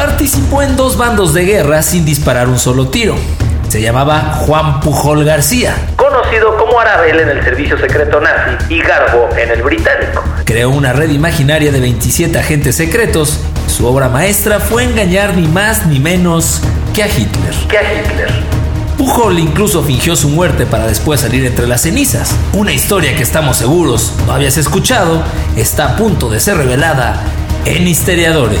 participó en dos bandos de guerra sin disparar un solo tiro. Se llamaba Juan Pujol García, conocido como Arabel en el servicio secreto nazi y Garbo en el británico. Creó una red imaginaria de 27 agentes secretos. Su obra maestra fue engañar ni más ni menos que a Hitler. Que a Hitler. Pujol incluso fingió su muerte para después salir entre las cenizas. Una historia que estamos seguros no habías escuchado está a punto de ser revelada en Histeriadores.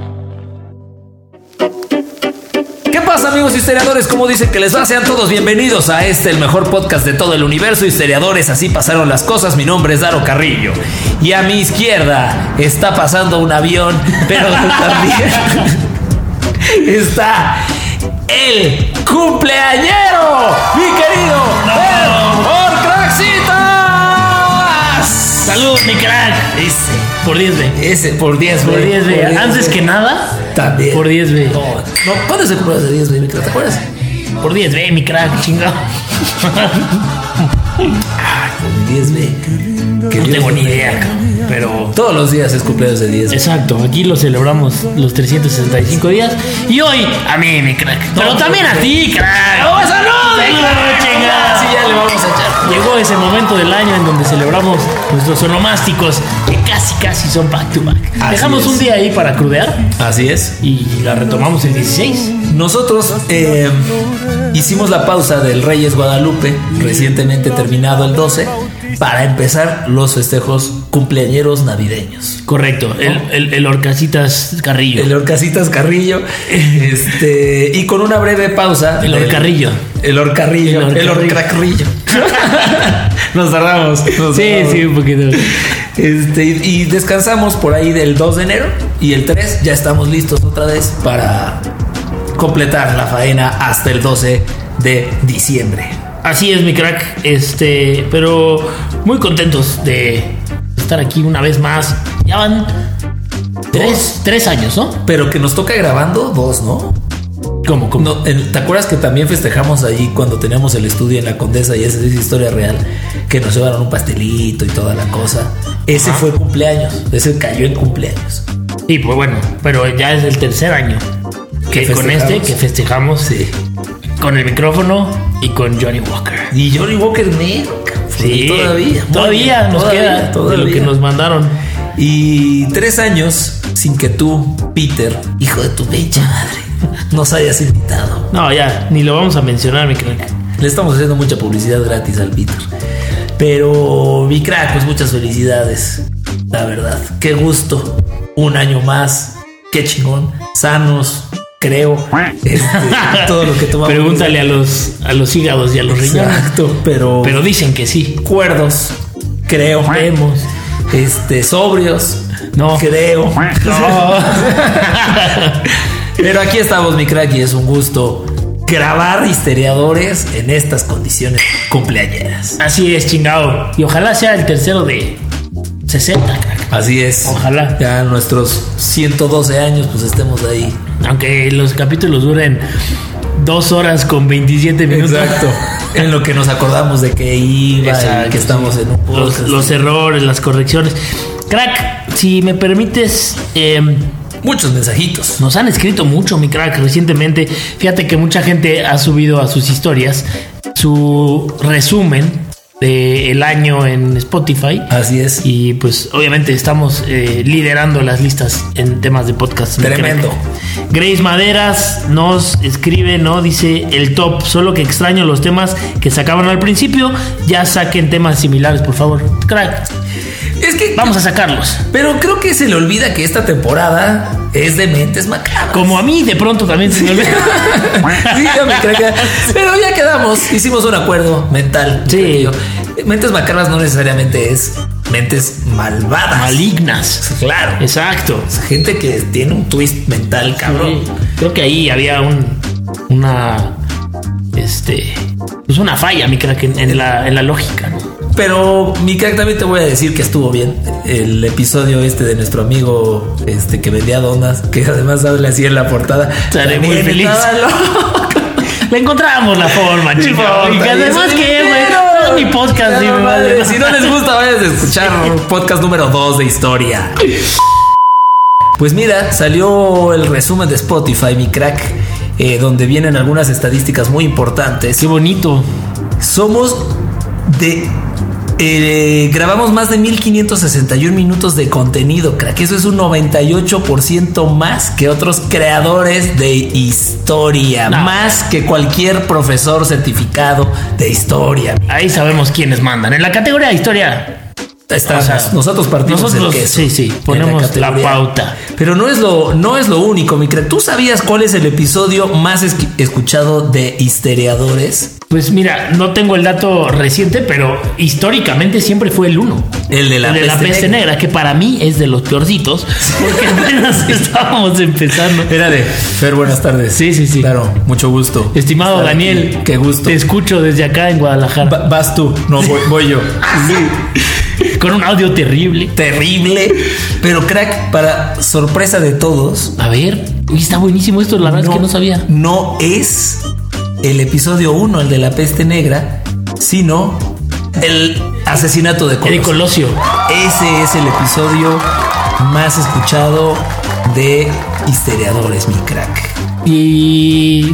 Pasa amigos historiadores? ¿Cómo dicen que les va? Sean todos bienvenidos a este, el mejor podcast de todo el universo. Historiadores, así pasaron las cosas. Mi nombre es Daro Carrillo. Y a mi izquierda está pasando un avión, pero también está el cumpleañero, mi querido Saludos, mi crack. Ese. Por 10 B. Ese, por 10 B. Por 10 B. Antes que nada. También. Por 10 B. No, ¿cuándo se cumple de 10 B, mi crack? ¿Te acuerdas? Por 10 B, mi crack, chingado. Ay, por 10 B. Que no tengo ni idea, pero todos los días es cumpleaños de 10. Exacto, aquí lo celebramos los 365 días y hoy a mí, mi crack. Pero también a ti, crack. ¡Oh, salud! chingada! Sí, ya le vamos a echar. Llegó ese momento del año en donde celebramos nuestros onomásticos que casi, casi son back to back. Dejamos un día ahí para crudear. Así es. Y la retomamos el 16. Nosotros eh, hicimos la pausa del Reyes Guadalupe, recientemente terminado el 12 para empezar los festejos cumpleañeros navideños. Correcto, el, el, Orcasitas Carrillo. El Orcasitas Carrillo. este, y con una breve pausa. El Orcarrillo. El Orcarrillo. El Orcarrillo. nos tardamos. sí, sí, un poquito. Este, y descansamos por ahí del 2 de enero. Y el 3 ya estamos listos otra vez para completar la faena hasta el 12 de diciembre. Así es, mi crack. Este, pero muy contentos de estar aquí una vez más. Ya van tres, tres años, ¿no? Pero que nos toca grabando dos, ¿no? ¿Cómo? cómo? ¿Te acuerdas que también festejamos allí cuando teníamos el estudio en la Condesa y esa es historia real? Que nos llevaron un pastelito y toda la cosa. Ese fue cumpleaños. Ese cayó en cumpleaños. Sí, pues bueno, pero ya es el tercer año que con este que festejamos sí. con el micrófono y con Johnny Walker. Y Johnny Walker negro. Sí, todavía. Todavía nos queda todo lo que nos mandaron. Y tres años sin que tú, Peter, hijo de tu bella madre, nos hayas invitado. No, ya, ni lo vamos a mencionar, mi crack. Le estamos haciendo mucha publicidad gratis al Peter. Pero, mi crack, pues muchas felicidades. La verdad, qué gusto. Un año más. Qué chingón. Sanos, creo. Este, todo lo que tomamos. Pregúntale a los, a los hígados y a los riñones. Exacto, pero. Pero dicen que sí. Cuerdos, creo. Creemos. Este, sobrios. No. Creo. No. pero aquí estamos, mi crack, y es un gusto grabar histeriadores en estas condiciones cumpleañeras. Así es, chingado. Y ojalá sea el tercero de 60, crack. Así es. Ojalá. Ya nuestros 112 años, pues estemos ahí. Aunque los capítulos duren dos horas con 27 minutos. Exacto. en lo que nos acordamos de que iba y que estamos en un los, los, errores, las correcciones. Crack, si me permites. Em, Muchos mensajitos. Nos han escrito mucho, mi crack, recientemente. Fíjate que mucha gente ha subido a sus historias su resumen del año en Spotify. Así es. Y pues obviamente estamos eh, liderando las listas en temas de podcast. Tremendo. Grace Maderas nos escribe, ¿no? Dice el top, solo que extraño los temas que sacaban al principio. Ya saquen temas similares, por favor. Crack. Es que vamos a sacarlos. Pero creo que se le olvida que esta temporada es de mentes macabras. Como a mí de pronto también se me olvida. sí, me Pero ya quedamos, hicimos un acuerdo mental. Sí. Mentes macabras no necesariamente es mentes malvadas. Malignas. Claro. Exacto. gente que tiene un twist mental, cabrón. Creo que ahí había un una este pues una falla, mi crack, en, en la, en la lógica, ¿no? Pero mi crack también te voy a decir que estuvo bien el episodio este de nuestro amigo este que vendía donas, que además habla así en la portada. Estaré muy feliz. Le encontramos la forma, chicos. Y que además que, güey, es mi podcast, sí, me madre, vale. Si no les gusta, vayan a escuchar podcast número 2 de historia. Pues mira, salió el resumen de Spotify, mi crack, eh, donde vienen algunas estadísticas muy importantes. Qué bonito. Somos de. Eh, grabamos más de 1561 minutos de contenido, crack. Eso es un 98% más que otros creadores de historia. No. Más que cualquier profesor certificado de historia. Ahí sabemos quiénes mandan. En la categoría de historia, Estamos, O sea, nosotros partimos nosotros, el queso. sí, sí, ponemos la categoría. pauta. Pero no es lo, no es lo único, mi crack. ¿Tú sabías cuál es el episodio más escuchado de Histeriadores? Pues mira, no tengo el dato reciente, pero históricamente siempre fue el uno. El de la El de la peste negra. negra, que para mí es de los peorcitos, porque apenas estábamos empezando. Era de Fer, buenas tardes. Sí, sí, sí. Claro, mucho gusto. Estimado Estar Daniel, aquí. Qué gusto. Te escucho desde acá en Guadalajara. Va- vas tú, no voy, voy yo. Con un audio terrible. Terrible. Pero crack, para sorpresa de todos, A ver, uy, está buenísimo esto, la verdad es que no sabía. No es el episodio 1, el de la peste negra, sino el asesinato de Colosio. Colosio. Ese es el episodio más escuchado de Histeriadores, mi crack. Y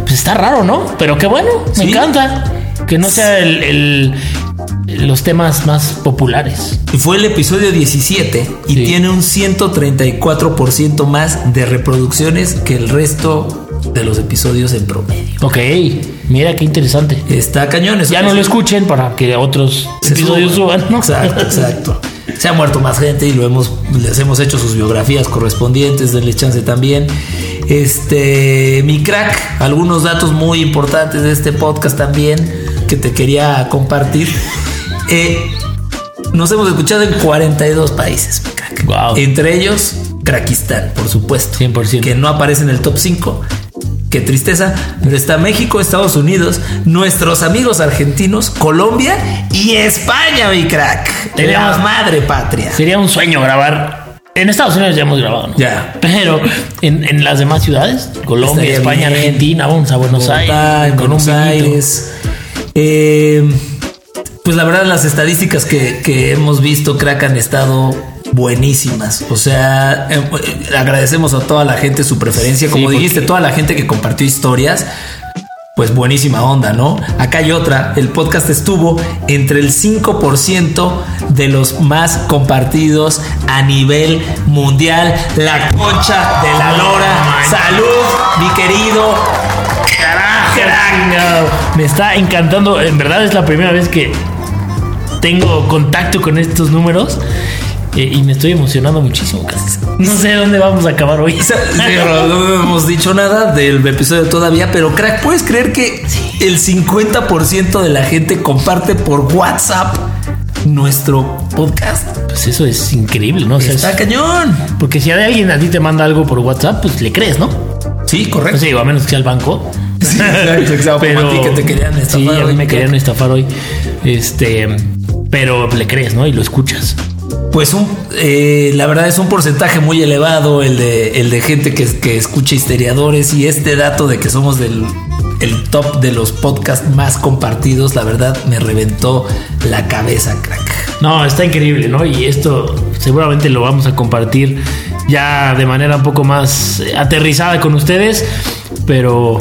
pues está raro, ¿no? Pero qué bueno, me Sí. encanta. Que no sea el, el- los temas más populares. Y Fue el episodio 17 y Sí. tiene un 134% más de reproducciones que el resto de los episodios en promedio. Ok, mira qué interesante. Está cañón. eso Ya no lo escuchen para que otros se episodios suban, ¿no? Exacto, exacto. Se ha muerto más gente y lo hemos, les hemos hecho sus biografías correspondientes, denle chance también. Este, mi crack, algunos datos muy importantes de este podcast también que te quería compartir. Eh, nos hemos escuchado en 42 países, mi crack. Wow. Entre ellos, Krakistán, por supuesto. 100%. Que no aparece en el top 5. Qué tristeza, pero está México, Estados Unidos, nuestros amigos argentinos, Colombia y España, mi crack. Tenemos- madre patria. Sería un sueño grabar. En Estados Unidos ya hemos grabado, ¿no? Ya. Pero en, en las demás ciudades, Colombia, Estaría España, bien. Argentina, vamos a Buenos Bogotá, Aires, con Buenos. Aires. Eh, pues la verdad, las estadísticas que, que hemos visto, crack, han estado buenísimas. O sea, eh, eh, agradecemos a toda la gente su preferencia. Como Sí, dijiste, toda la gente que compartió historias. Pues buenísima onda, ¿no? Acá hay otra. El podcast estuvo entre el 5% de los más compartidos a nivel mundial. La concha de la lora. Salud, mi querido. Me está encantando. En verdad es la primera vez que tengo contacto con estos números. Eh, y me estoy emocionando muchísimo. casi. No sé dónde vamos a acabar hoy. Sí, pero no hemos dicho nada del episodio todavía, pero crack, ¿puedes creer que el 50% de la gente comparte por WhatsApp nuestro podcast? Pues eso es increíble, ¿no? O sea, Está es- cañón. porque si alguien a ti te manda algo por WhatsApp, pues le crees, ¿no? Sí, correcto. sé, digo, a menos que sea el banco. Sí, exacto, exacto. Como a ti que te querían estafar Sí, a mí me querían estafar hoy. Este, pero le crees, ¿no? Y lo escuchas. Pues un, eh, la verdad es un porcentaje muy elevado el de, gente que, escucha histeriadores y este dato de que somos el top de los podcasts más compartidos, la verdad me reventó la cabeza, crack. No, está increíble, ¿no? Y esto seguramente lo vamos a compartir ya de manera un poco más eh, aterrizada con ustedes. Pero,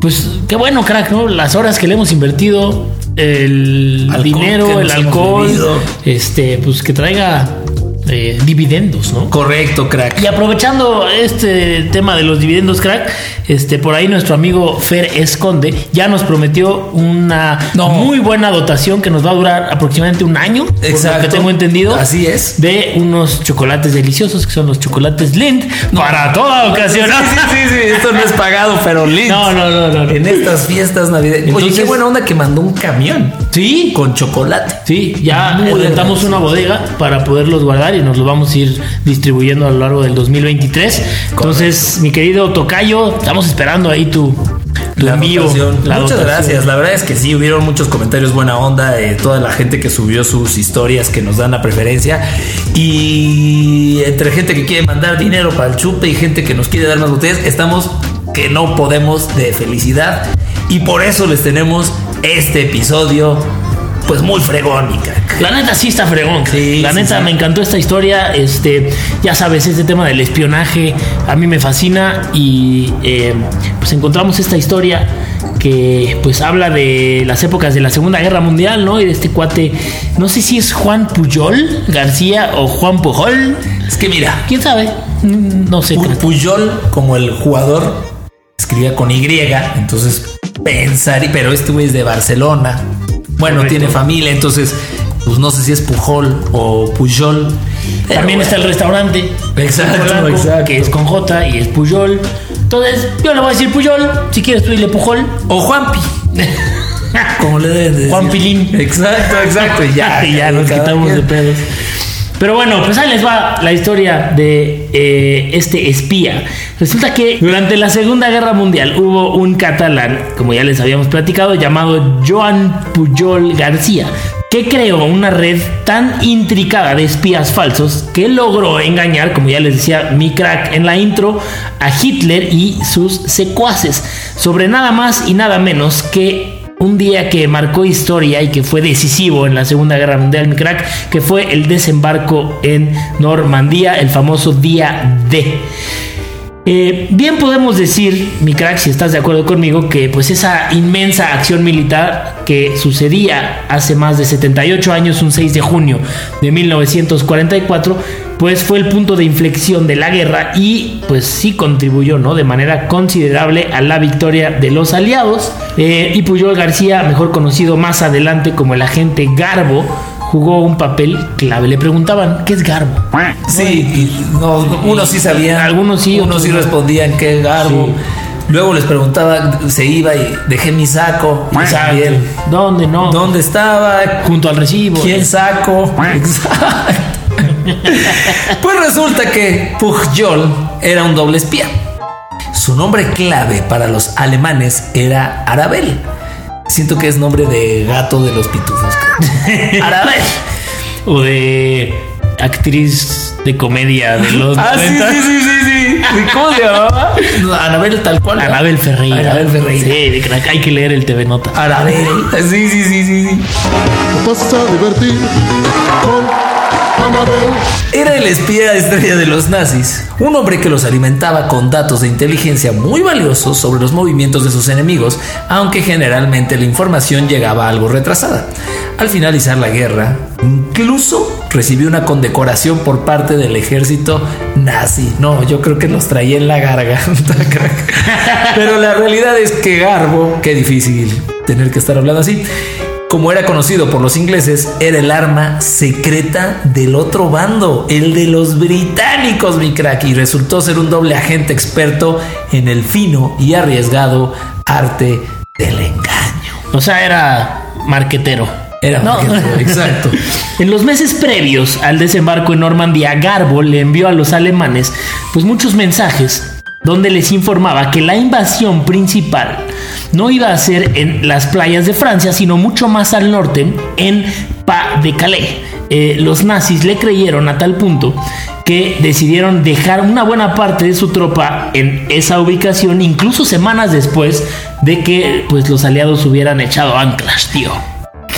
pues, qué bueno, crack, ¿no? Las horas que le hemos invertido, el Alcohol dinero, el alcohol, este, pues que traiga eh, dividendos, ¿no? Correcto, crack. Y aprovechando este tema de los dividendos, crack, este por ahí nuestro amigo Fer Esconde ya nos prometió una No. muy buena dotación que nos va a durar aproximadamente un año, por lo Exacto. que tengo entendido. Así es. De unos chocolates deliciosos que son los chocolates Lind para toda ocasión. Sí, sí, sí, sí, esto no es pagado, pero lindo. No, no, no, no. En estas fiestas navideñas. Oye, qué buena onda que mandó un camión Sí, con chocolate. Sí, ya rentamos una bodega para poderlos guardar y nos los vamos a ir distribuyendo a lo largo del 2023. Entonces, mi querido Tocayo, estamos esperando ahí tu, La envío. la Muchas dotación. gracias. La verdad es que sí, hubieron muchos comentarios buena onda de toda la gente que subió sus historias que nos dan la preferencia. Y entre gente que quiere mandar dinero para el chupe y gente que nos quiere dar más botellas, estamos que no podemos de felicidad. Y por eso les tenemos este episodio, pues muy fregón. La neta sí está fregón. Sí, la sí, neta sí. me encantó esta historia. Este, ya sabes, este tema del espionaje a mí me fascina y eh, pues encontramos esta historia que pues habla de las épocas de la Segunda Guerra Mundial, ¿no? Y de este cuate, no sé si es Juan Puyol García o Juan Pujol, Es que mira, quién sabe, no sé. Pu- Puyol, como el jugador, escribía con Y, entonces pensar, pero este güey es de Barcelona. Bueno, Correcto. tiene familia, entonces, pues no sé si es Pujol o Puyol. Pero También está el restaurante. Exacto, Polanco, exacto. Que es con J y es Puyol. Entonces, yo le voy a decir Puyol. Si quieres, tú dile Pujol. O Juanpi. Como le deben de decir. Juan Pilín. Exacto, exacto. Y ya, y ya nos quitamos de pedos. Pero bueno, pues ahí les va la historia de eh, este espía. Resulta que durante la Segunda Guerra Mundial hubo un catalán, como ya les habíamos platicado, llamado Joan Pujol García, que creó una red tan intricada de espías falsos que logró engañar, como ya les decía mi crack en la intro, a Hitler y sus secuaces sobre nada más y nada menos que un día que marcó historia y que fue decisivo en la Segunda Guerra Mundial, mi crack, que fue el desembarco en Normandía, el famoso día D. Eh, bien podemos decir, mi crack, si estás de acuerdo conmigo, que pues esa inmensa acción militar que sucedía hace más de 78 años, un 6 de junio de 1944, pues fue el punto de inflexión de la guerra y pues sí contribuyó, ¿no? De manera considerable a la victoria de los aliados. Eh, y Puyol García, mejor conocido más adelante como el agente Garbo, jugó un papel clave. Le preguntaban, ¿qué es Garbo? Sí, no, unos sí sabían. Algunos sí, Unos sí respondían qué garbo. Sí. Luego les preguntaba, se iba y dejé mi saco. ¿Dónde no? ¿Dónde estaba? Junto al recibo. ¿Quién saco? Exacto. Pues resulta que Pujol era un doble espía. Su nombre clave para los alemanes era Arabel. Siento que es nombre de gato de los pitufos. Arabel. O de actriz de comedia de los Ah, sí, 90. sí, sí, sí, sí. ¿Y ¿Cómo se llamaba? Anabel tal cual. Anabel Ferreira. Anabel Ferreira. Sí, de crack. hay que leer el TV Nota. Arabel. Sí, sí, sí, sí, sí. vas a divertir con Anabel. Era el espía estrella de los nazis, un hombre que los alimentaba con datos de inteligencia muy valiosos sobre los movimientos de sus enemigos, aunque generalmente la información llegaba algo retrasada. Al finalizar la guerra, incluso recibió una condecoración por parte del ejército nazi. No, yo creo que los traía en la garganta. Pero la realidad es que Garbo, qué difícil tener que estar hablando así, como era conocido por los ingleses, era el arma secreta del otro bando, el de los británicos, mi crack, y resultó ser un doble agente experto en el fino y arriesgado arte del engaño. O sea, era marquetero. Era marquetero, exacto. En los meses previos al desembarco en Normandía, Garbo le envió a los alemanes pues muchos mensajes donde les informaba que la invasión principal no iba a ser en las playas de Francia, sino mucho más al norte, en Pas de Calais. Eh, los nazis le creyeron a tal punto que decidieron dejar una buena parte de su tropa en esa ubicación, incluso semanas después de que pues, los aliados hubieran echado anclas, tío.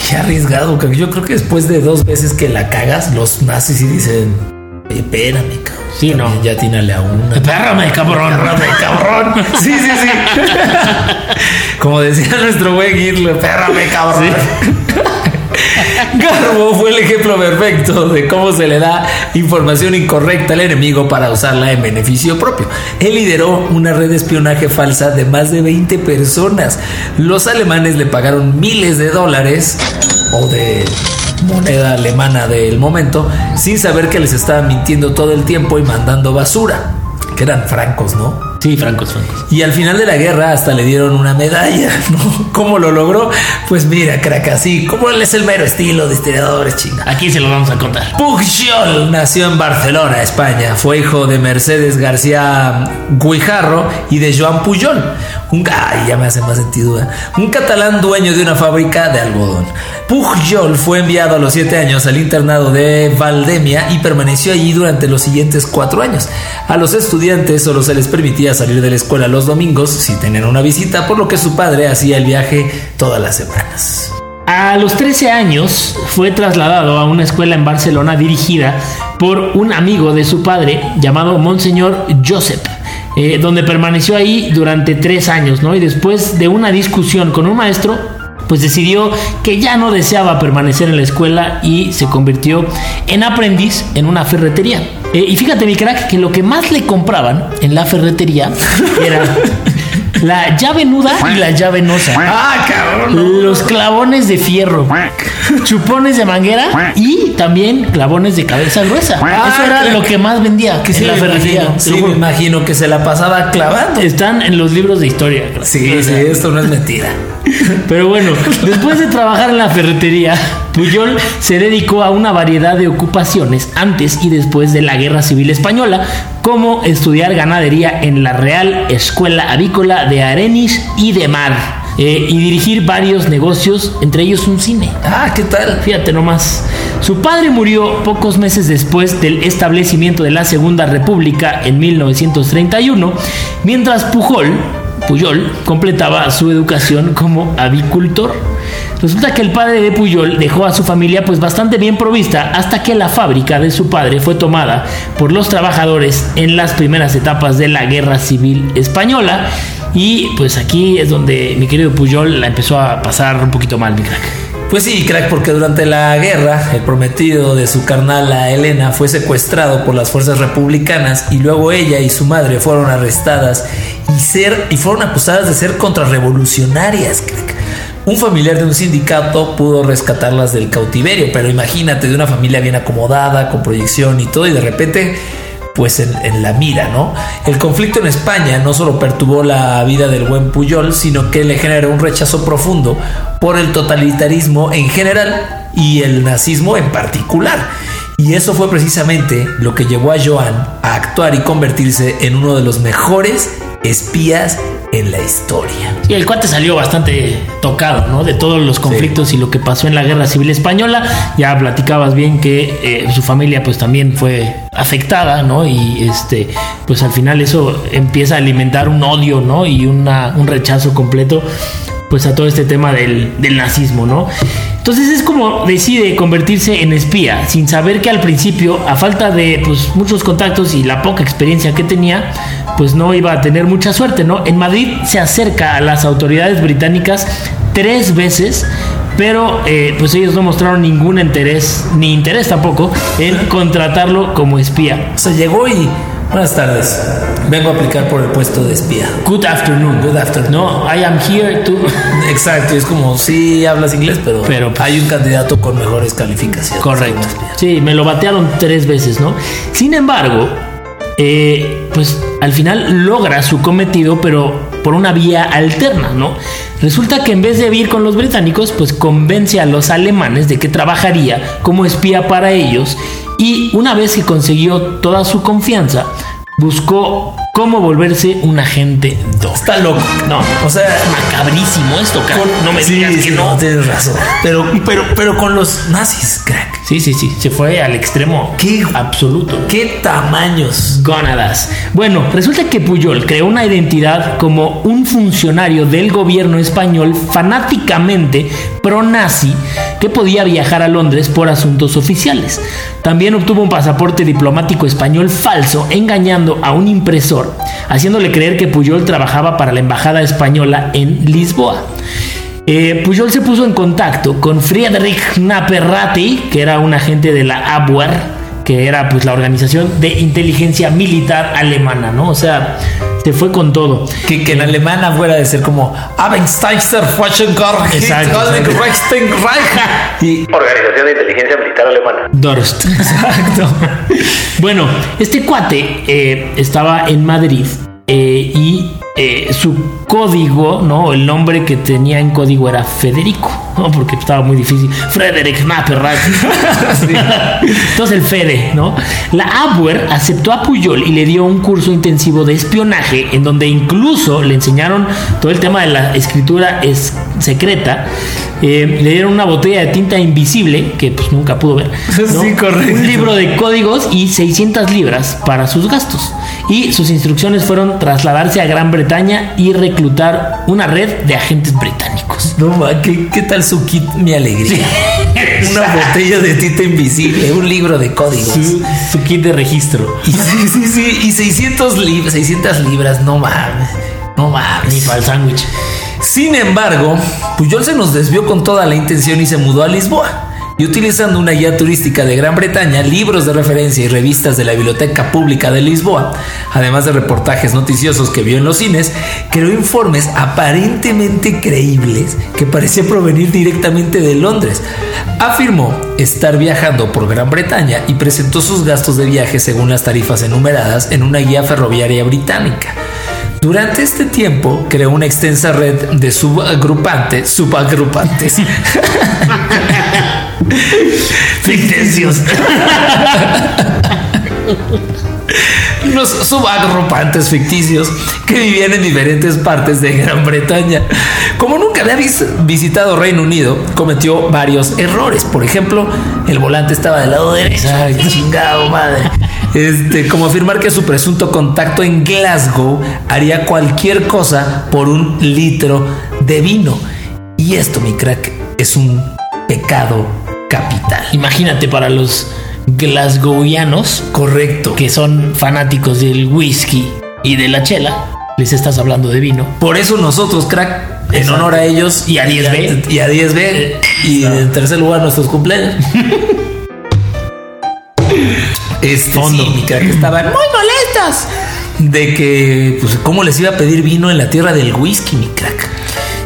Qué arriesgado. Yo creo que después de dos veces que la cagas, los nazis sí dicen, espérame, cabrón. Sí, no. Ya atínale a una. Espérame, cabrón. Pérrame, cabrón. Sí, sí, sí. Como decía nuestro buen Hitler, pérrame, cabrón. Garbo fue el ejemplo perfecto de cómo se le da información incorrecta al enemigo para usarla en beneficio propio. Él lideró una red de espionaje falsa de más de 20 personas. Los alemanes le pagaron miles de dólares o de moneda alemana del momento sin saber que les estaban mintiendo todo el tiempo y mandando basura. Que eran francos, ¿no? Sí, francos, francos. Y al final de la guerra hasta le dieron una medalla, ¿no? ¿Cómo lo logró? Pues mira, crack, así, ¿cómo él es el mero estilo de historiadores, chinga? Aquí se lo vamos a contar. Pujol nació en Barcelona, España. Fue hijo de Mercedes García Guijarro y de Joan Pujol. Un, ay, ya me hace más sentido. ¿eh? Un catalán dueño de una fábrica de algodón. Pujol fue enviado a los siete años al internado de Valdemia y permaneció allí durante los siguientes cuatro años. A los estudiantes solo se les permitía salir de la escuela los domingos si tenían una visita, por lo que su padre hacía el viaje todas las semanas. A los 13 años fue trasladado a una escuela en Barcelona dirigida por un amigo de su padre llamado Monseñor Josep. eh, donde permaneció ahí durante tres años, ¿no? Y después de una discusión con un maestro, pues decidió que ya no deseaba permanecer en la escuela y se convirtió en aprendiz en una ferretería. Eh, y fíjate, mi crack, que lo que más le compraban en la ferretería era la llave nuda y la llave nosa. ¡Ah, cabrón! Los clavones de fierro, chupones de manguera y también clavones de cabeza gruesa. Eso era lo que más vendía Que en sí, la me ferretería. imagino, sí, me imagino que se la pasaba clavando. Están en los libros de historia. Sí, O sí, esto no es mentira. Pero bueno, después de trabajar en la ferretería, Puyol se dedicó a una variedad de ocupaciones antes y después de la Guerra Civil Española, como estudiar ganadería en la Real Escuela Avícola de Arenis y de Mar, eh, y dirigir varios negocios, entre ellos un cine. Ah, ¿qué tal? Fíjate nomás. Su padre murió pocos meses después del establecimiento de la Segunda República en 1931, mientras Pujol, Puyol completaba su educación como avicultor. Resulta que el padre de Puyol dejó a su familia pues bastante bien provista hasta que la fábrica de su padre fue tomada por los trabajadores en las primeras etapas de la Guerra Civil Española y pues aquí es donde mi querido Puyol la empezó a pasar un poquito mal, mi crack. Pues sí, crack, porque durante la guerra el prometido de su carnala Elena fue secuestrado por las fuerzas republicanas y luego ella y su madre fueron arrestadas y, ser, y fueron acusadas de ser contrarrevolucionarias, crack. Un familiar de un sindicato pudo rescatarlas del cautiverio, pero imagínate de una familia bien acomodada, con proyección y todo, y de repente pues en, en, la mira, ¿no? El conflicto en España no solo perturbó la vida del buen Puyol, sino que le generó un rechazo profundo por el totalitarismo en general y el nazismo en particular. Y eso fue precisamente lo que llevó a Joan a actuar y convertirse en uno de los mejores espías en la historia. Y el cuate salió bastante tocado, ¿no? De todos los conflictos sí. y lo que pasó en la Guerra Civil Española. Ya platicabas bien que eh, su familia pues también fue afectada, ¿no? Y este, pues al final eso empieza a alimentar un odio, ¿no? Y una, un rechazo completo pues a todo este tema del, del nazismo, ¿no? Entonces es como decide convertirse en espía, sin saber que al principio, a falta de pues, muchos contactos y la poca experiencia que tenía, pues no iba a tener mucha suerte, ¿no? En Madrid se acerca a las autoridades británicas tres veces, pero eh, pues ellos no mostraron ningún interés, ni interés tampoco, en contratarlo como espía. O sea, llegó y Buenas tardes. Vengo a aplicar por el puesto de espía. Good afternoon. Good afternoon. No, I am here to. Exacto, es como si hablas inglés, pero, pero pues, hay un candidato con mejores calificaciones. Correcto. Sí, me lo batearon tres veces, ¿no? Sin embargo, eh, pues al final logra su cometido, pero por una vía alterna, ¿no? Resulta que en vez de ir con los británicos, pues convence a los alemanes de que trabajaría como espía para ellos y una vez que consiguió toda su confianza, buscó cómo volverse un agente 2. Está loco. No, o sea, es macabrísimo esto. Con, no me sí, digas que no. no. Tienes razón. Pero, pero, pero con los nazis, crack. Sí, sí, sí. Se fue al extremo ¿Qué, absoluto. ¿Qué tamaños? Gónadas. Bueno, resulta que Puyol creó una identidad como un funcionario del gobierno español fanáticamente pro-nazi que podía viajar a Londres por asuntos oficiales. También obtuvo un pasaporte diplomático español falso, engañando a un impresor, haciéndole creer que Puyol trabajaba para la embajada española en Lisboa. Eh, Puyol se puso en contacto con Friedrich Naperrati, que era un agente de la Abwehr, que era pues la organización de inteligencia militar alemana, ¿no? O sea, se fue con todo. Que, que en alemana fuera de ser como Abensteister Exacto, y Organización de Inteligencia Militar Alemana. Dorst. Exacto. bueno, este cuate eh, estaba en Madrid. Eh, su código, ¿no? El nombre que tenía en código era Federico, ¿no? Porque estaba muy difícil. Frederick Knapperrat. Entonces el Fede, ¿no? La Abwehr aceptó a Puyol y le dio un curso intensivo de espionaje en donde incluso le enseñaron todo el tema de la escritura es secreta. Eh, le dieron una botella de tinta invisible que pues nunca pudo ver. ¿no? Sí, correcto. Un libro de códigos y 600 libras para sus gastos. Y sus instrucciones fueron trasladarse a Gran Bretaña y reclutar una red de agentes británicos. No, ma, ¿qué, qué tal su kit Mi Alegría? Una botella de tinta invisible, un libro de códigos. Su, su kit de registro. Y, sí, sí, sí, y 600, lib 600 libras, no mames. No Ni mames. para el sándwich. Sin embargo, Puyol se nos desvió con toda la intención y se mudó a Lisboa. Y utilizando una guía turística de Gran Bretaña, libros de referencia y revistas de la Biblioteca Pública de Lisboa, además de reportajes noticiosos que vio en los cines, creó informes aparentemente creíbles que parecían provenir directamente de Londres. Afirmó estar viajando por Gran Bretaña y presentó sus gastos de viaje según las tarifas enumeradas en una guía ferroviaria británica. Durante este tiempo creó una extensa red de subagrupantes, subagrupantes ficticios. Unos subagrupantes ficticios que vivían en diferentes partes de Gran Bretaña. Como nunca había vis- visitado Reino Unido, cometió varios errores. Por ejemplo, el volante estaba del lado derecho. Ay, chingado madre. Este, como afirmar que su presunto contacto en Glasgow haría cualquier cosa por un litro de vino. Y esto, mi crack, es un pecado capital. Imagínate para los glasgowianos Correcto. que son fanáticos del whisky y de la chela, les estás hablando de vino. Por eso nosotros, crack, en Exacto. honor a ellos Y a 10B. y a 10B y en tercer lugar nuestros cumpleaños. Este Fondo. sí, mi crack, estaban muy molestos de que pues cómo les iba a pedir vino en la tierra del whisky, mi crack.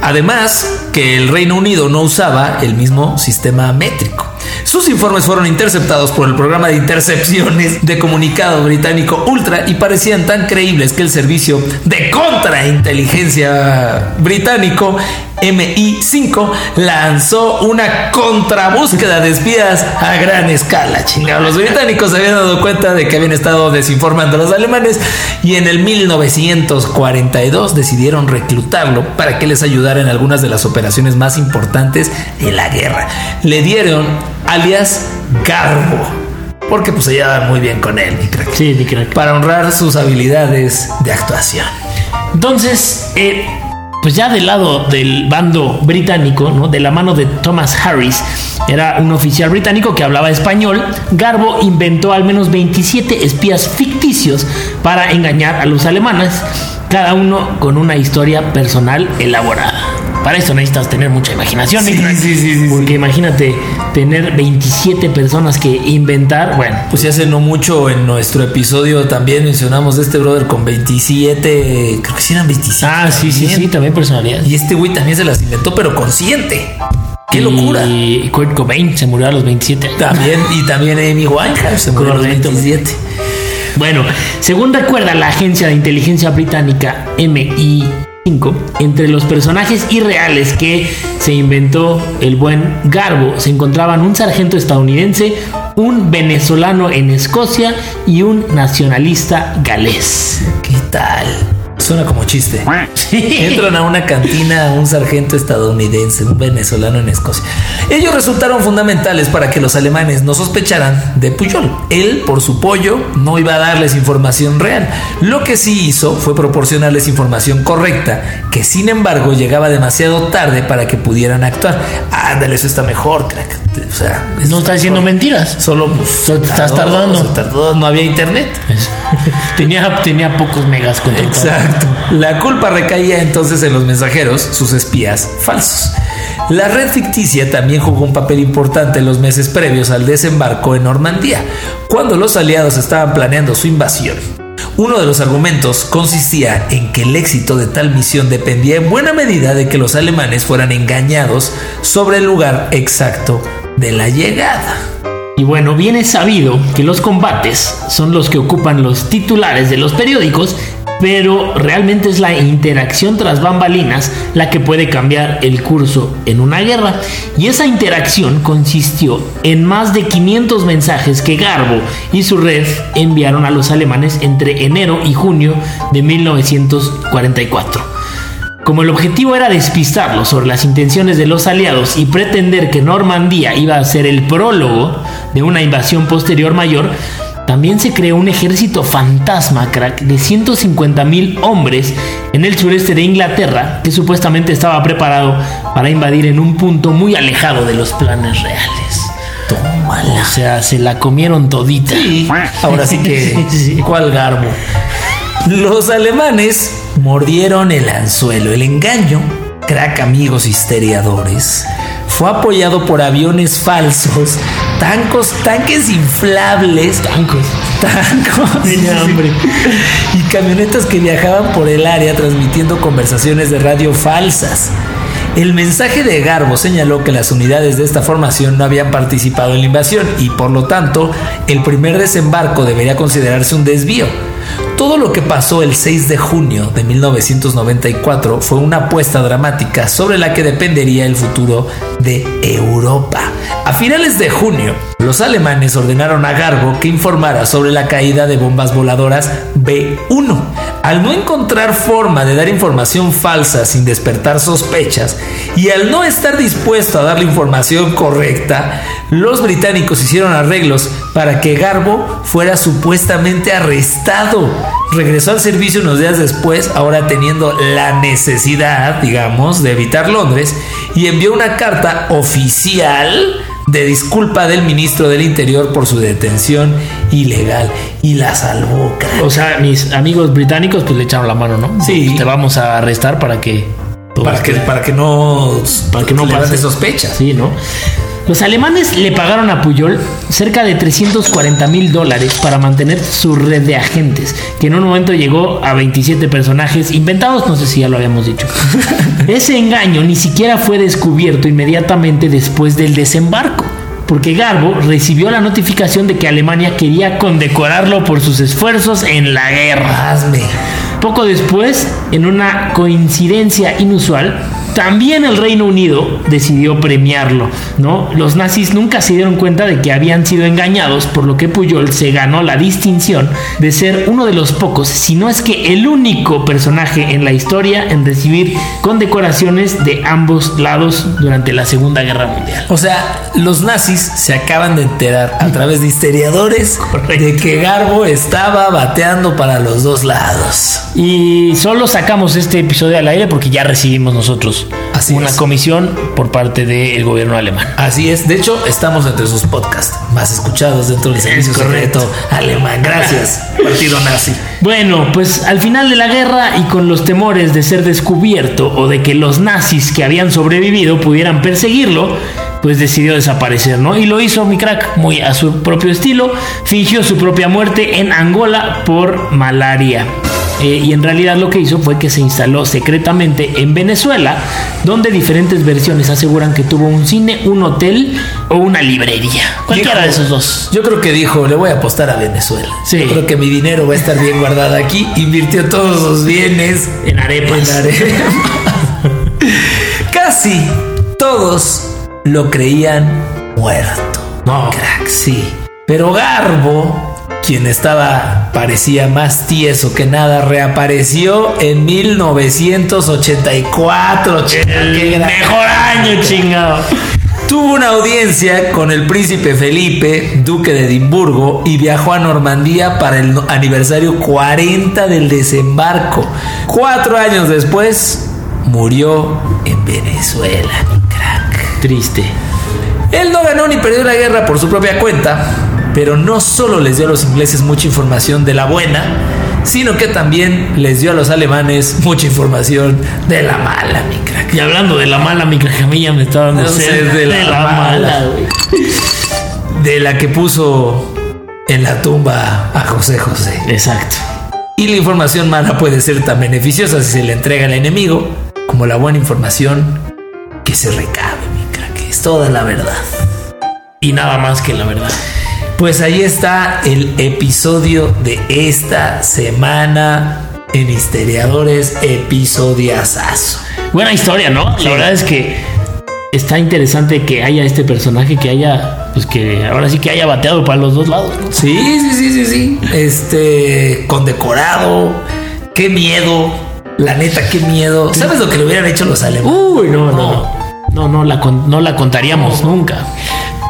Además, que el Reino Unido no usaba el mismo sistema métrico. Sus informes fueron interceptados por el programa de intercepciones de comunicado británico Ultra y parecían tan creíbles que el servicio de contrainteligencia británico MI5 lanzó una contrabúsqueda de espías a gran escala. Chingados, los británicos se habían dado cuenta de que habían estado desinformando a los alemanes y en el 1942 decidieron reclutarlo para que les ayudara en algunas de las operaciones más importantes de la guerra. Le dieron alias Garbo, porque pues se llevaban muy bien con él, mi crack. Sí, mi crack. Para honrar sus habilidades de actuación. Entonces, eh, pues ya del lado del bando británico, ¿no? de la mano de Thomas Harris, era un oficial británico que hablaba español, Garbo inventó al menos 27 espías ficticios para engañar a los alemanes, cada uno con una historia personal elaborada. Para esto necesitas tener mucha imaginación, Sí, mi sí, sí, porque imagínate tener 27 personas que inventar, bueno, Pues ya hace no mucho en nuestro episodio también mencionamos de este brother con 27, creo que sí eran 27. ah, sí, sí, también. sí, también personalidad. Y este güey también se las inventó, pero consciente. ¡Qué locura! Y Kurt Cobain se murió a los 27 años. También, y también Amy Winehouse se murió a los Correcto. 27. Bueno, según recuerda la agencia de inteligencia británica MI5, entre los personajes irreales que se inventó el buen Garbo se encontraban un sargento estadounidense, un venezolano en Escocia y un nacionalista galés. ¿Qué tal? Suena como chiste. Entran a una cantina un sargento estadounidense, un venezolano en Escocia. Ellos resultaron fundamentales para que los alemanes no sospecharan de Puyol. Él, por su pollo, no iba a darles información real. Lo que sí hizo fue proporcionarles información correcta, que sin embargo llegaba demasiado tarde para que pudieran actuar. Ándale, eso está mejor, crack. O sea, No está diciendo mentiras. Solo pues, estás tardando. tardó, no había internet. tenía, tenía pocos megas contratados. Exacto. La culpa recaía entonces en los mensajeros, sus espías falsos. La red ficticia también jugó un papel importante en los meses previos al desembarco en Normandía, cuando los aliados estaban planeando su invasión. Uno de los argumentos consistía en que el éxito de tal misión dependía en buena medida de que los alemanes fueran engañados sobre el lugar exacto de la llegada. Y bueno, bien es sabido que los combates son los que ocupan los titulares de los periódicos pero realmente es la interacción tras bambalinas la que puede cambiar el curso en una guerra. Y esa interacción consistió en más de 500 mensajes que Garbo y su red enviaron a los alemanes entre enero y junio de 1944. Como el objetivo era despistarlos sobre las intenciones de los aliados y pretender que Normandía iba a ser el prólogo de una invasión posterior mayor, también se creó un ejército fantasma, crack, de 150 mil hombres en el sureste de Inglaterra que supuestamente estaba preparado para invadir en un punto muy alejado de los planes reales. Tómala. O sea, se la comieron todita. Ahora sí que, ¿cuál garbo? Los alemanes mordieron el anzuelo. El engaño, crack amigos historiadores, fue apoyado por aviones falsos, tancos, tanques inflables, Tancos. tancos Tenía hambre. y camionetas que viajaban por el área transmitiendo conversaciones de radio falsas. El mensaje de Garbo señaló que las unidades de esta formación no habían participado en la invasión y por lo tanto el primer desembarco debería considerarse un desvío. Todo lo que pasó el 6 de junio de 1994 fue una apuesta dramática sobre la que dependería el futuro de Europa. A finales de junio, los alemanes ordenaron a Garbo que informara sobre la caída de bombas voladoras B-1. Al no encontrar forma de dar información falsa sin despertar sospechas y al no estar dispuesto a dar la información correcta, los británicos hicieron arreglos para que Garbo fuera supuestamente arrestado. Regresó al servicio unos días después, ahora teniendo la necesidad, digamos, de evitar Londres, y envió una carta oficial de disculpa del ministro del Interior por su detención ilegal y la salvó. crack. O sea, mis amigos británicos pues le echaron la mano, ¿no? Sí. Te vamos a arrestar para que... para que para que no Para que no sospechas. Sí, ¿no? Los alemanes le pagaron a Puyol cerca de 340 mil dólares para mantener su red de agentes, que en un momento llegó a 27 personajes inventados, no sé si ya lo habíamos dicho. Ese engaño ni siquiera fue descubierto inmediatamente después del desembarco, porque Garbo recibió la notificación de que Alemania quería condecorarlo por sus esfuerzos en la guerra. Poco después, en una coincidencia inusual, también el Reino Unido decidió premiarlo, ¿no? Los nazis nunca se dieron cuenta de que habían sido engañados, por lo que Puyol se ganó la distinción de ser uno de los pocos, si no es que el único personaje en la historia en recibir condecoraciones de ambos lados durante la Segunda Guerra Mundial. O sea, los nazis se acaban de enterar a través de historiadores de que Garbo estaba bateando para los dos lados. Y solo sacamos este episodio al aire porque ya recibimos nosotros Así una es. comisión por parte del gobierno alemán. Así es, de hecho, estamos entre sus podcasts más escuchados dentro del servicio correcto. secreto alemán. Gracias, partido nazi. Bueno, pues al final de la guerra y con los temores de ser descubierto o de que los nazis que habían sobrevivido pudieran perseguirlo, pues decidió desaparecer, ¿no? Y lo hizo mi crack muy a su propio estilo, fingió su propia muerte en Angola por malaria. Eh, y en realidad lo que hizo fue que se instaló secretamente en Venezuela, donde diferentes versiones aseguran que tuvo un cine, un hotel o una librería. Cualquiera de esos dos. Yo creo que dijo, le voy a apostar a Venezuela. Sí. Yo creo que mi dinero va a estar bien guardado aquí. Invirtió todos sus bienes En arepas. en arepas. Casi todos lo creían muerto. No. Crack, sí. Pero Garbo, quien estaba, parecía más tieso que nada, reapareció en 1984. chica, qué El gran- mejor año, chingado. Tuvo una audiencia con el príncipe Felipe, duque de Edimburgo, y viajó a Normandía para el aniversario 40 del desembarco. Cuatro años después, murió en Venezuela. Crack. Triste. Él no ganó ni perdió la guerra por su propia cuenta, pero no solo les dio a los ingleses mucha información de la buena, sino que también les dio a los alemanes mucha información de la mala, mi crack. Y hablando de la mala, mi cajamilla me estaba dando No sé, sed de la mala. güey. de la que puso en la tumba a José José. Exacto. Y la información mala puede ser tan beneficiosa si se le entrega al enemigo como la buena información que se recabe, mi crack. Es toda la verdad. Y nada más que la verdad. Pues ahí está el episodio de esta semana. en Histeriadores Episodiazazo. Buena historia, ¿no? La verdad es que está interesante que haya este personaje que haya, pues que ahora sí que haya bateado para los dos lados. ¿no? Sí, sí, sí, sí, sí. Este, condecorado. Qué miedo. La neta, qué miedo. ¿Sabes lo que le hubieran hecho los alemanes? Uy, no, no, no. No, no la, con- no la contaríamos nunca.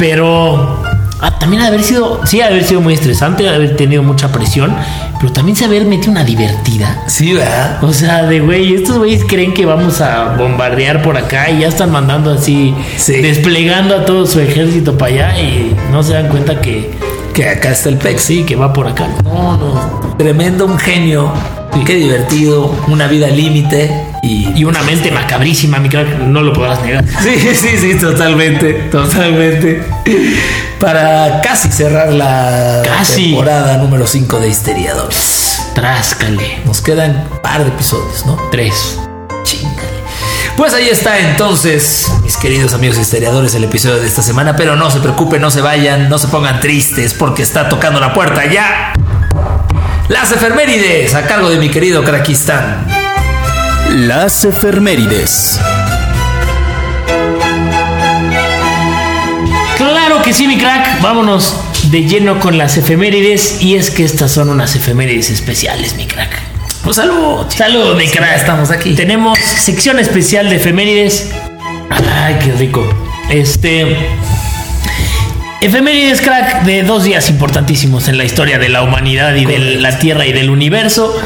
Pero ah, también haber sido, sí, haber sido muy estresante, haber tenido mucha presión, pero también se haber metido una divertida. Sí, ¿verdad? O sea, de güey, estos güeyes creen que vamos a bombardear por acá y ya están mandando así, Sí. desplegando a todo su ejército para allá y no se dan cuenta que, Que acá está el pex. sí, que va por acá. No, no. Tremendo, un genio. Qué divertido. Una vida límite. Y, Y una mente macabrísima, mi crack, no lo podrás negar. Sí, sí, sí, totalmente, totalmente. Para casi cerrar la Casi. temporada número 5 de Histeriadores. Tráscale. Nos quedan un par de episodios, ¿no? Tres. Chingale. Pues ahí está entonces, mis queridos amigos historiadores, el episodio de esta semana. Pero no se preocupen, no se vayan, no se pongan tristes porque está tocando la puerta ya. Las efemérides a cargo de mi querido Krakistán. Las efemérides. Claro que sí, mi crack. Vámonos de lleno con las efemérides. Y es que estas son unas efemérides especiales, mi crack. Pues salud. Salud, mi crack. estamos aquí. Tenemos sección especial de efemérides. Ay, qué rico. Este. Efemérides, crack, de dos días importantísimos en la historia de la humanidad y de la Tierra y del universo.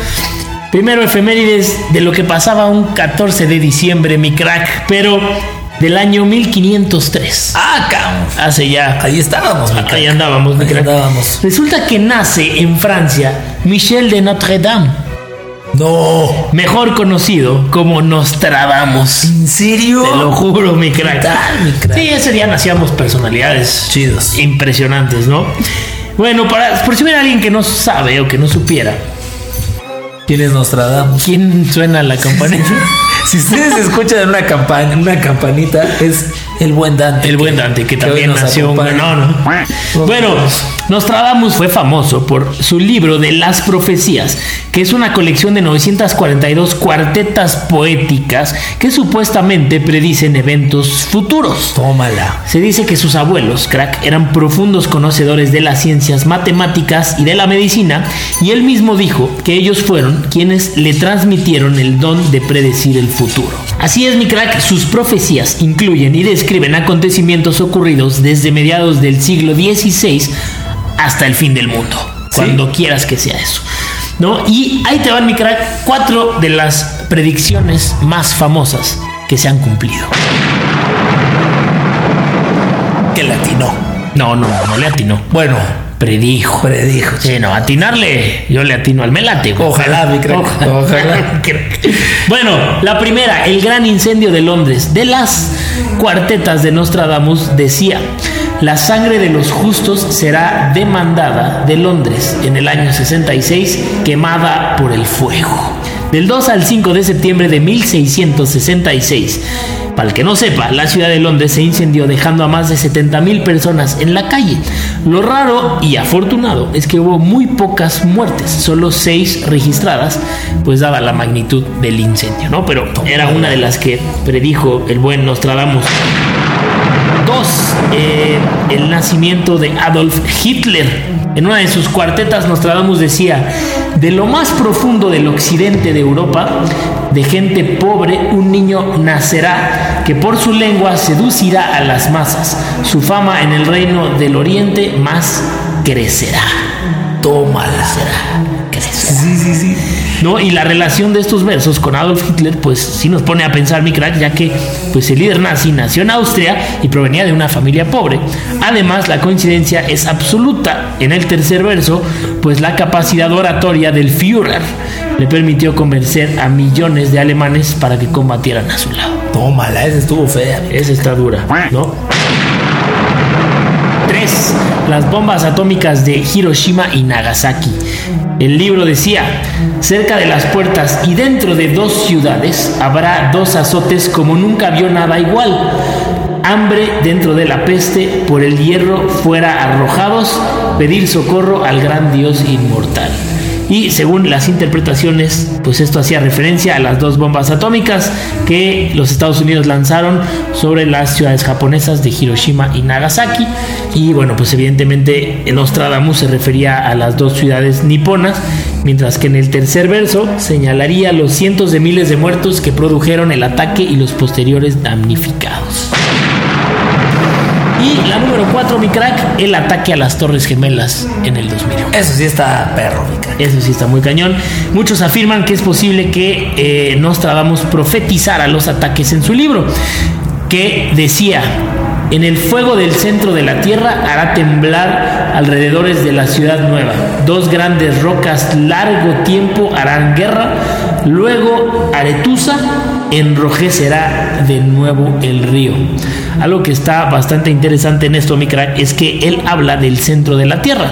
Primero, efemérides de lo que pasaba un 14 de diciembre, mi crack, pero del año 1503. Ah, cabrón. Hace ya Ahí estábamos, mi Ahí crack. andábamos, mi Ahí crack. andábamos. Resulta que nace en Francia Michel de Notre Dame, No. mejor conocido como Nostradamus. ¿En serio? Te lo juro, mi crack. ¿Qué tal, mi crack? Sí, ese día nacíamos personalidades Chidos. impresionantes, ¿no? Bueno, para, por si hubiera alguien que no sabe o que no supiera, ¿Quién es Nostradamus? ¿quién suena la campanita? Si ustedes escuchan una campana, una campanita, es el buen Dante. El buen Dante, que también nació un no, no. Bueno, Nostradamus fue famoso por su libro de las profecías, que es una colección de 942 cuartetas poéticas que supuestamente predicen eventos futuros. Tómala. Se dice que sus abuelos, crack, eran profundos conocedores de las ciencias matemáticas y de la medicina, y él mismo dijo que ellos fueron quienes le transmitieron el don de predecir el futuro. Así es, mi crack, sus profecías incluyen y describen acontecimientos ocurridos desde mediados del siglo XVI hasta el fin del mundo, cuando quieras que sea eso. ¿No? Y ahí te van, mi crack, cuatro de las predicciones más famosas que se han cumplido. Que latinó. No, no, no le atinó. Bueno, Predijo. predijo. Sí, no, atinarle, yo le atino al melate. güey. Ojalá, mi crack. Ojalá. bueno, la primera, el gran incendio de Londres. De las cuartetas de Nostradamus decía, la sangre de los justos será demandada de Londres en el año 66, quemada por el fuego. Del 2 al 5 de septiembre de 1666. Para el que no sepa, la ciudad de Londres se incendió dejando a más de 70 mil personas en la calle. Lo raro y afortunado es que hubo muy pocas muertes, solo 6 registradas, pues dada la magnitud del incendio, ¿no? Pero era una de las que predijo el buen Nostradamus. Dos, eh, el nacimiento de Adolf Hitler. En una de sus cuartetas Nostradamus decía, de lo más profundo del occidente de Europa, de gente pobre, un niño nacerá que por su lengua seducirá a las masas. Su fama en el reino del oriente más crecerá. Tómala. Crecerá. Sí, sí, sí. ¿No? Y la relación de estos versos con Adolf Hitler, pues sí nos pone a pensar, mi crack, ya que pues el líder nazi nació en Austria y provenía de una familia pobre. Además, la coincidencia es absoluta. En el tercer verso, pues la capacidad oratoria del Führer le permitió convencer a millones de alemanes para que combatieran a su lado. Tómala, esa estuvo fea. Esa está dura, ¿no? 3. Las bombas atómicas de Hiroshima y Nagasaki. El libro decía, cerca de las puertas y dentro de dos ciudades habrá dos azotes como nunca vio nada igual. Hambre dentro de la peste, por el hierro fuera arrojados, pedir socorro al gran Dios inmortal. Y según las interpretaciones, pues esto hacía referencia a las dos bombas atómicas que los Estados Unidos lanzaron sobre las ciudades japonesas de Hiroshima y Nagasaki. Y bueno, pues evidentemente Nostradamus se refería a las dos ciudades niponas, mientras que en el tercer verso señalaría los cientos de miles de muertos que produjeron el ataque y los posteriores damnificados. Y la número 4, mi crack, el ataque a las Torres Gemelas en el 2001. Eso sí está perro, mi. Eso sí está muy cañón. Muchos afirman que es posible que eh, Nostradamus profetizara los ataques en su libro, que decía, en el fuego del centro de la tierra hará temblar alrededores de la ciudad nueva. Dos grandes rocas largo tiempo harán guerra. Luego Aretusa enrojecerá de nuevo el río. Algo que está bastante interesante en esto, mi crack, es que él habla del centro de la Tierra.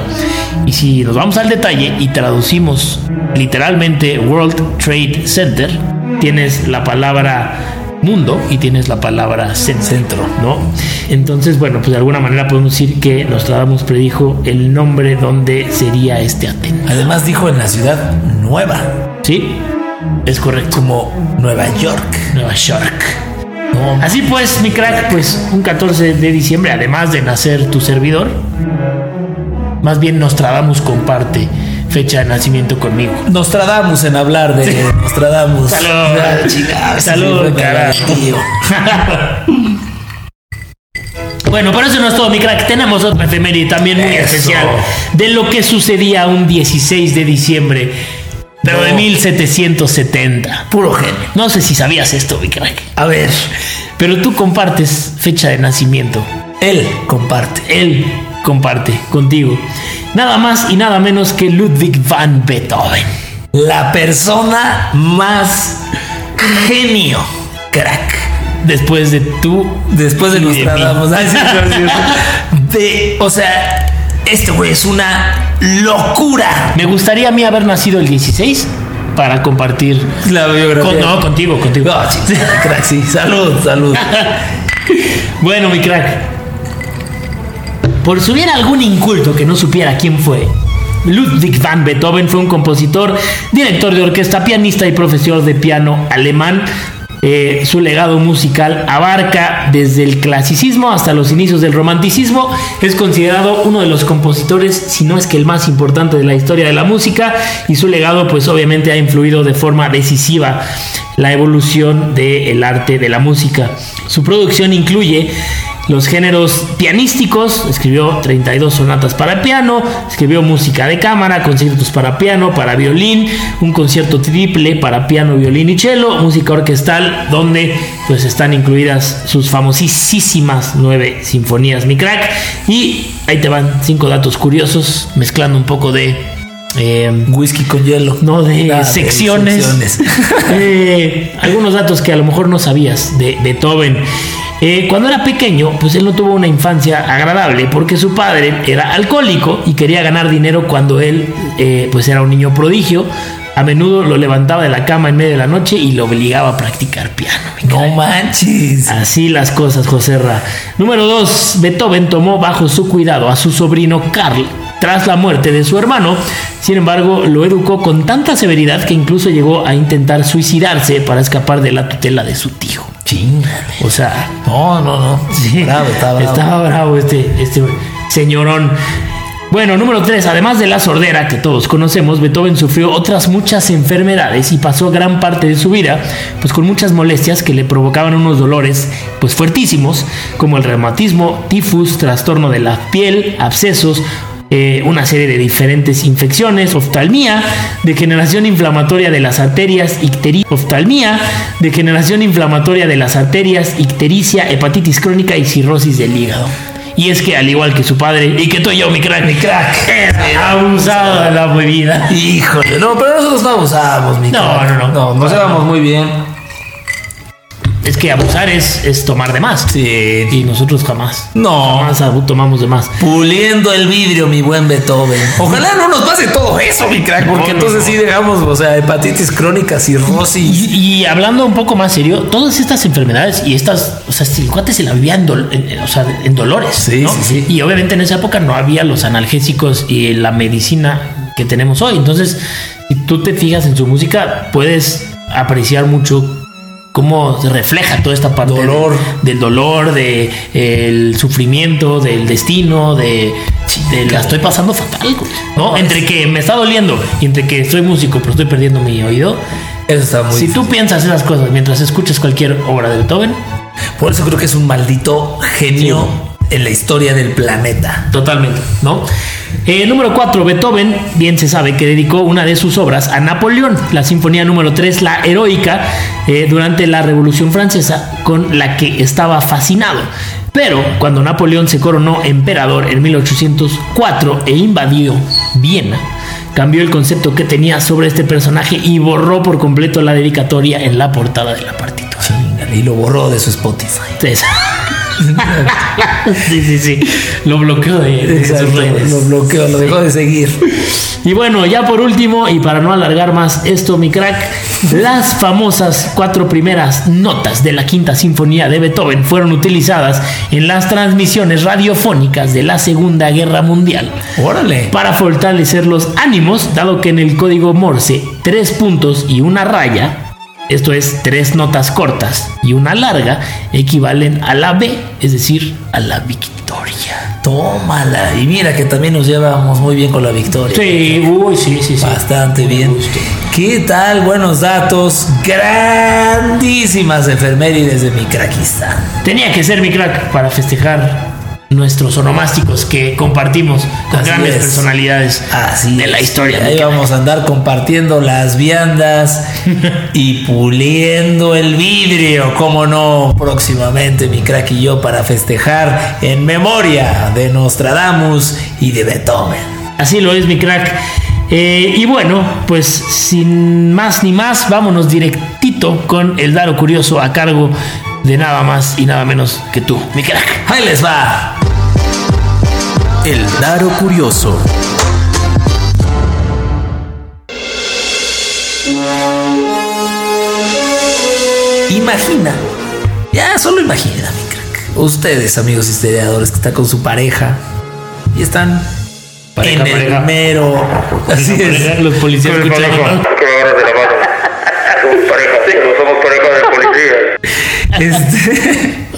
Y si nos vamos al detalle y traducimos literalmente World Trade Center, tienes la palabra mundo y tienes la palabra cen- centro, ¿no? Entonces, bueno, pues de alguna manera podemos decir que Nostradamus predijo el nombre donde sería este Atenas. Además dijo en la ciudad nueva, ¿Sí? Es correcto. como Nueva York. Nueva York. No, Así pues, mi crack, pues un 14 de diciembre, además de nacer tu servidor, más bien Nostradamus comparte fecha de nacimiento conmigo. Nostradamus en hablar de Nostradamus. Salud. Ah, chingada, Salud, sí. Bueno, pero eso no es todo, mi crack. Tenemos otra efeméride también muy Eso. especial de lo que sucedía un 16 de diciembre, pero de No. 1770. Puro genio. No sé si sabías esto, mi crack, A ver, pero tú compartes fecha de nacimiento. él comparte. Él comparte contigo. Nada más y nada menos que Ludwig van Beethoven. La persona más genio, crack. Después de tú. Después de. Nostradamus. Sí, sí. De, o sea, este güey es una locura. Me gustaría a mí haber nacido el 16 para compartir. La biografía. Con- no, contigo, contigo. No, sí, crack, sí. Salud, salud. Bueno, mi crack. Por si hubiera algún inculto que no supiera quién fue, Ludwig van Beethoven fue un compositor, director de orquesta, pianista y profesor de piano alemán. Eh, su legado musical abarca desde el clasicismo hasta los inicios del romanticismo. Es considerado uno de los compositores, si no es que el más importante de la historia de la música, y su legado, pues obviamente, ha influido de forma decisiva la evolución del arte de la música. Su producción incluye los géneros pianísticos, escribió 32 sonatas para piano, escribió música de cámara, conciertos para piano, para violín, un concierto triple para piano, violín y cello, música orquestal, donde pues están incluidas sus famosísimas nueve sinfonías, mi crack. Y ahí te van cinco datos curiosos, mezclando un poco de... eh, Whisky con hielo. no de Ah, de secciones. secciones. Eh, algunos datos que a lo mejor no sabías de Beethoven. Eh, cuando era pequeño, pues él no tuvo una infancia agradable porque su padre era alcohólico y quería ganar dinero cuando él eh, pues era un niño prodigio. A menudo lo levantaba de la cama en medio de la noche y lo obligaba a practicar piano. No manches. Así las cosas, José Ra. Número 2. Beethoven tomó bajo su cuidado a su sobrino Carl tras la muerte de su hermano. Sin embargo, lo educó con tanta severidad que incluso llegó a intentar suicidarse para escapar de la tutela de su tío. Chingale. O sea, No, no, no. Sí, Bravo, está bravo. Estaba bravo este, este señorón. Bueno, número 3. Además de la sordera que todos conocemos, Beethoven sufrió otras muchas enfermedades y pasó gran parte de su vida pues con muchas molestias que le provocaban unos dolores pues fuertísimos, como el reumatismo, tifus, trastorno de la piel, abscesos, eh, una serie de diferentes infecciones, oftalmía, degeneración inflamatoria de las arterias, icteri- oftalmía, degeneración inflamatoria de las arterias, ictericia, hepatitis crónica y cirrosis del hígado. Y es que al igual que su padre, y que tú y yo, mi crack, mi crack, era abusado de la bebida. Híjole, no, pero nosotros no abusamos, mi No, crack. no, no. No, nos llevamos muy bien. Es que abusar es, es tomar de más. Sí. Y nosotros jamás. No. Jamás tomamos de más. Puliendo el vidrio, mi buen Beethoven. Ojalá no nos pase todo eso, mi crack, porque No, entonces no. sí dejamos, o sea, hepatitis crónica, cirrosis. Y, y hablando un poco más serio, todas estas enfermedades y estas, o sea, si el cuate se la vivía en, en- o sea, en dolores. Sí, ¿no? sí, sí. Y obviamente en esa época no había los analgésicos y la medicina que tenemos hoy. Entonces, si tú te fijas en su música, puedes apreciar mucho cómo se refleja toda esta parte Dolor. de- del dolor, de el sufrimiento, del destino, de, de la estoy pasando fatal, ¿no? Entre que me está doliendo y entre que soy músico pero estoy perdiendo mi oído. Eso está muy si tú piensas esas cosas mientras escuchas cualquier obra de Beethoven, Por eso creo que es un maldito genio en la historia del planeta. Totalmente, ¿no? Eh, número 4, Beethoven, bien se sabe que dedicó una de sus obras a Napoleón, la Sinfonía número 3, la heroica, eh, durante la Revolución Francesa, con la que estaba fascinado. Pero cuando Napoleón se coronó emperador en 1804 e invadió Viena, cambió el concepto que tenía sobre este personaje y borró por completo la dedicatoria en la portada de la partitura. Y lo borró de su Spotify. Entonces- sí, sí, sí. Lo bloqueó de, de sus Exacto, redes. lo bloqueó, lo dejó de seguir. Y bueno, ya por último, y para no alargar más esto, mi crack, las famosas cuatro primeras notas de la quinta sinfonía de Beethoven fueron utilizadas en las transmisiones radiofónicas de la Segunda Guerra Mundial Órale. para fortalecer los ánimos, dado que en el código Morse tres puntos y una raya, esto es tres notas cortas y una larga, equivalen a la B, es decir, a la victoria. Tómala. Y mira que también nos llevamos muy bien con la victoria. Sí, uy, sí, sí, sí. Bastante bien. ¿Qué tal? Buenos datos. Grandísimas efemérides de mi craquista. Tenía que ser mi crack para festejar nuestros onomásticos que compartimos con Así grandes es. personalidades Así de la historia. Ahí vamos a andar compartiendo las viandas y puliendo el vidrio, como no, próximamente mi crack y yo para festejar en memoria de Nostradamus y de Beethoven. Así lo es mi crack. Eh, y bueno, pues sin más ni más, vámonos directito con el Daro Curioso a cargo de nada más y nada menos que tú, mi crack. Ahí les va. El Daro Curioso. Imagina, ya solo imagina, mi crack. Ustedes, amigos historiadores, que están con su pareja y están Pareja, en el pareja. mero. Así es. Los policías escuchan. Este.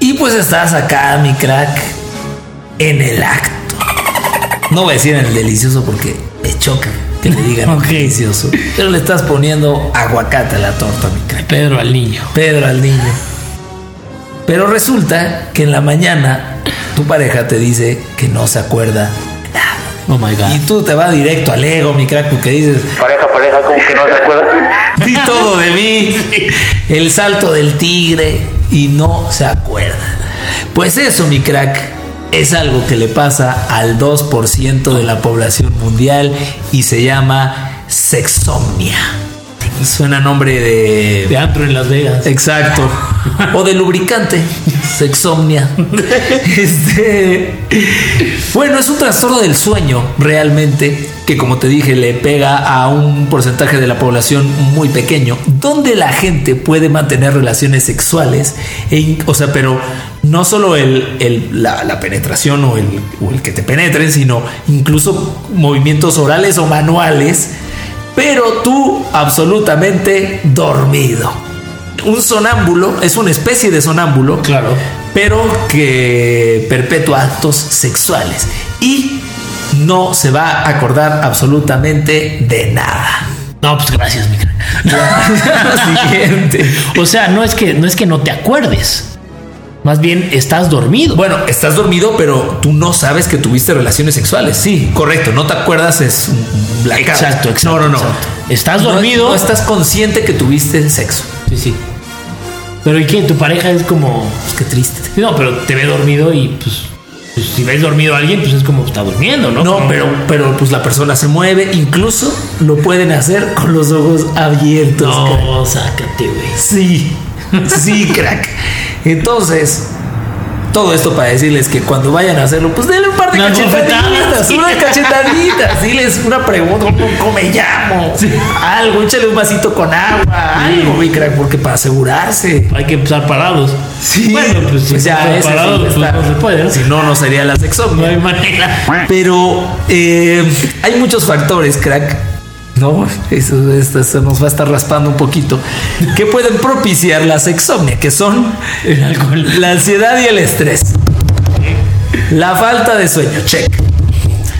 y pues estás acá, mi crack, en el acto. No voy a decir en el delicioso porque me choca que le digan Ok. delicioso. Pero le estás poniendo aguacate a la torta, mi crack. Pedro al niño. Pedro al niño. Pero resulta que en la mañana tu pareja te dice que no se acuerda. Oh my god. Y tú te vas directo al ego, mi crack, porque dices, Pareja, pareja, como que no se acuerda. di todo de mí, el salto del tigre, y no se acuerda. Pues eso, mi crack, es algo que le pasa al 2% de la población mundial y se llama sexomnia. Suena nombre de... De antro en Las Vegas. Exacto. O de lubricante. Sexomnia. Este. Bueno, es un trastorno del sueño, realmente, que como te dije, le pega a un porcentaje de la población muy pequeño, donde la gente puede mantener relaciones sexuales, e o sea, pero no solo el, el- la, la penetración o el, o el que te penetren, sino incluso movimientos orales o manuales, pero tú absolutamente dormido un sonámbulo es una especie de sonámbulo, Claro. pero que perpetúa actos sexuales y no se va a acordar absolutamente de nada. No, pues gracias, mi. Siguiente. O sea, no es que no es que no te acuerdes. Más bien estás dormido. Bueno, estás dormido, pero tú no sabes que tuviste relaciones sexuales. Sí, correcto. No te acuerdas, es blackout. Exacto, exacto, No, no, no. exacto. Estás No- dormido. No, estás consciente que tuviste sexo. Sí, sí. Pero ¿y qué? Tu pareja es como. Pues qué triste. No, pero te ve dormido y pues. pues, si ves dormido a alguien, pues es como está durmiendo, ¿no? No, pero, pero pues la persona se mueve, incluso lo pueden hacer con los ojos abiertos. No, sácate, güey. Sí, sí, crack. Entonces, Todo esto para decirles que cuando vayan a hacerlo, pues denle un par de Unas cachetaditas, bofetadas. unas cachetaditas, diles una pregunta, ¿cómo, me llamo? Algo, échale un vasito con agua, algo, mi crack, porque para asegurarse. Hay que estar parados. Sí, Bueno, pues, si ya estás ese parado, sí pues, no se puede. ¿no? Si no, no sería la No sexomnia. hay manera. Pero eh, hay muchos factores, crack. No, eso, esto, eso nos va a estar raspando un poquito. Que pueden propiciar la sexomnia, que son El alcohol. la ansiedad y el estrés. La falta de sueño, check.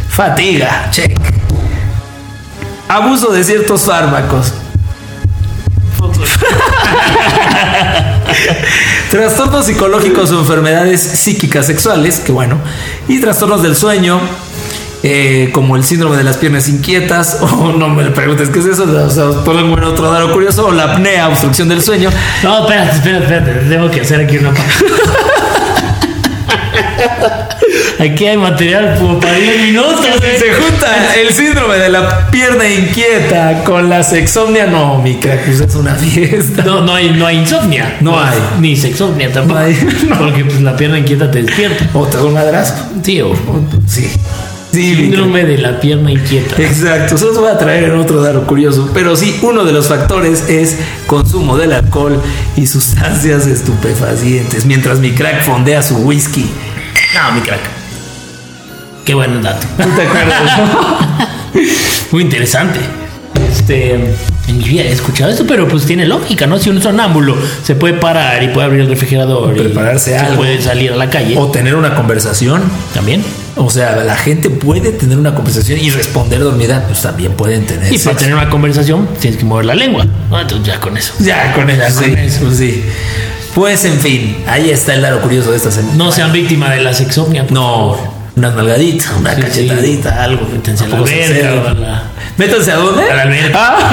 Fatiga, check. Abuso de ciertos fármacos. Trastornos psicológicos o enfermedades psíquicas sexuales, que bueno, y trastornos del sueño, eh, como el síndrome de las piernas inquietas, o no me preguntes qué es eso, o sea, pongo en otro dado curioso, o la apnea, obstrucción del sueño. No, espérate, espérate, espérate. Tengo que hacer aquí una. Aquí hay material para 10 minutos. ¿eh? Se junta el síndrome de la pierna inquieta con la sexomnia, no, mi crack, pues es una fiesta. No, no hay, no hay insomnia. No hay. Ni sexomnia tampoco. No hay. Porque pues, la pierna inquieta te despierta. O te da un madrazo. Sí, o Sí. Sí, síndrome de la pierna inquieta. Exacto, se los voy a traer en otro dato curioso. Pero sí, uno de los factores es consumo del alcohol y sustancias estupefacientes. Mientras mi crack fondea su whisky. No, mi crack. Qué buen dato. ¿Tú te acuerdas? Muy interesante. Este, en mi vida he escuchado esto, pero pues tiene lógica, ¿no? Si un sonámbulo se puede parar y puede abrir el refrigerador, y Prepararse se algo. puede salir a la calle o tener una conversación. también. O sea, la gente puede tener una conversación y responder dormida, pues también pueden tener. Y para tener una conversación tienes que mover la lengua. Ah, Entonces ya con eso. Ya con ella, con sí, eso. pues sí. Pues en fin, ahí está el lado curioso de esta semana. No sean víctima de la sexomnia. No, favor. unas nalgaditas, una Sí, cachetadita, algo. Métanse a la Métanse a dónde? A la alberca. Ah.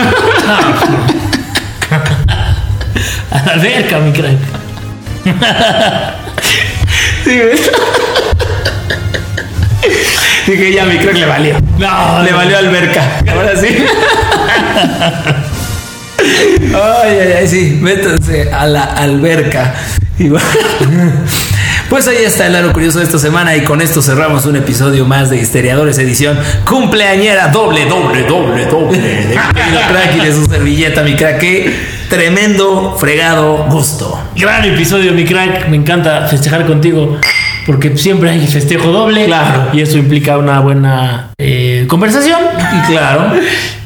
A la alberca, mi crack. Sí, ¿ves? Dije, ya mi crack le valió. No, Le valió alberca. Ahora sí. Ay, ay, ay, sí. Métanse a la alberca. Bueno, Pues ahí está el lado curioso de esta semana y con esto cerramos un episodio más de Histeriadores edición cumpleañera doble, doble, doble, doble de crack y de su servilleta, mi crack. Qué tremendo, fregado gusto. Gran episodio, mi crack. Me encanta festejar contigo porque siempre hay festejo doble. Claro. Y eso implica una buena eh, conversación. Y claro,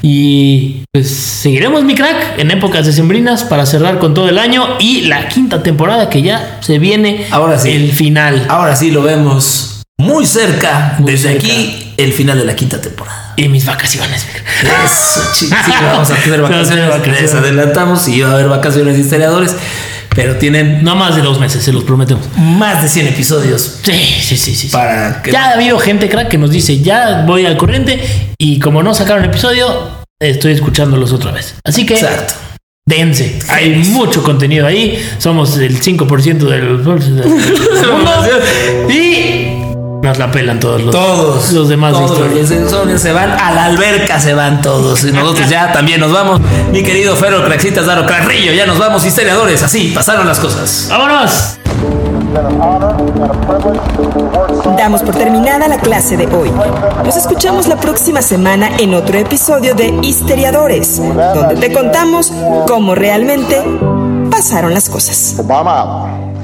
Y pues seguiremos, mi crack, en épocas decembrinas para cerrar con todo el año y la quinta temporada que ya se viene. Ahora sí. El final. ahora sí lo vemos muy cerca. Muy Desde cerca. aquí, el final de la quinta temporada. Y mis vacaciones, mi crack. Eso, chi- sí, vamos a tener Vamos a tener vacaciones. vacaciones. Les adelantamos y va a haber vacaciones de historiadores, pero tienen No más de dos meses, se los prometemos. más de 100 episodios Sí, sí, sí, sí. para que. Ya ha habido gente, crack, que nos dice, ya voy al corriente y como no sacaron episodio, estoy escuchándolos otra vez. Así que Exacto. dense. Hay mucho contenido ahí. Somos el 5% del, del mundo. y nos la pelan todos los, Todos. los demás de todos historia. los insomnios se van a la alberca, se van todos. Y nosotros ya también nos vamos. Mi querido Ferro Craxitas Daro Carrillo, ya nos vamos, historiadores. Así pasaron las cosas. ¡Vámonos! Damos por terminada la clase de hoy. Nos escuchamos la próxima semana en otro episodio de Histeriadores, donde te contamos cómo realmente pasaron las cosas. Obama.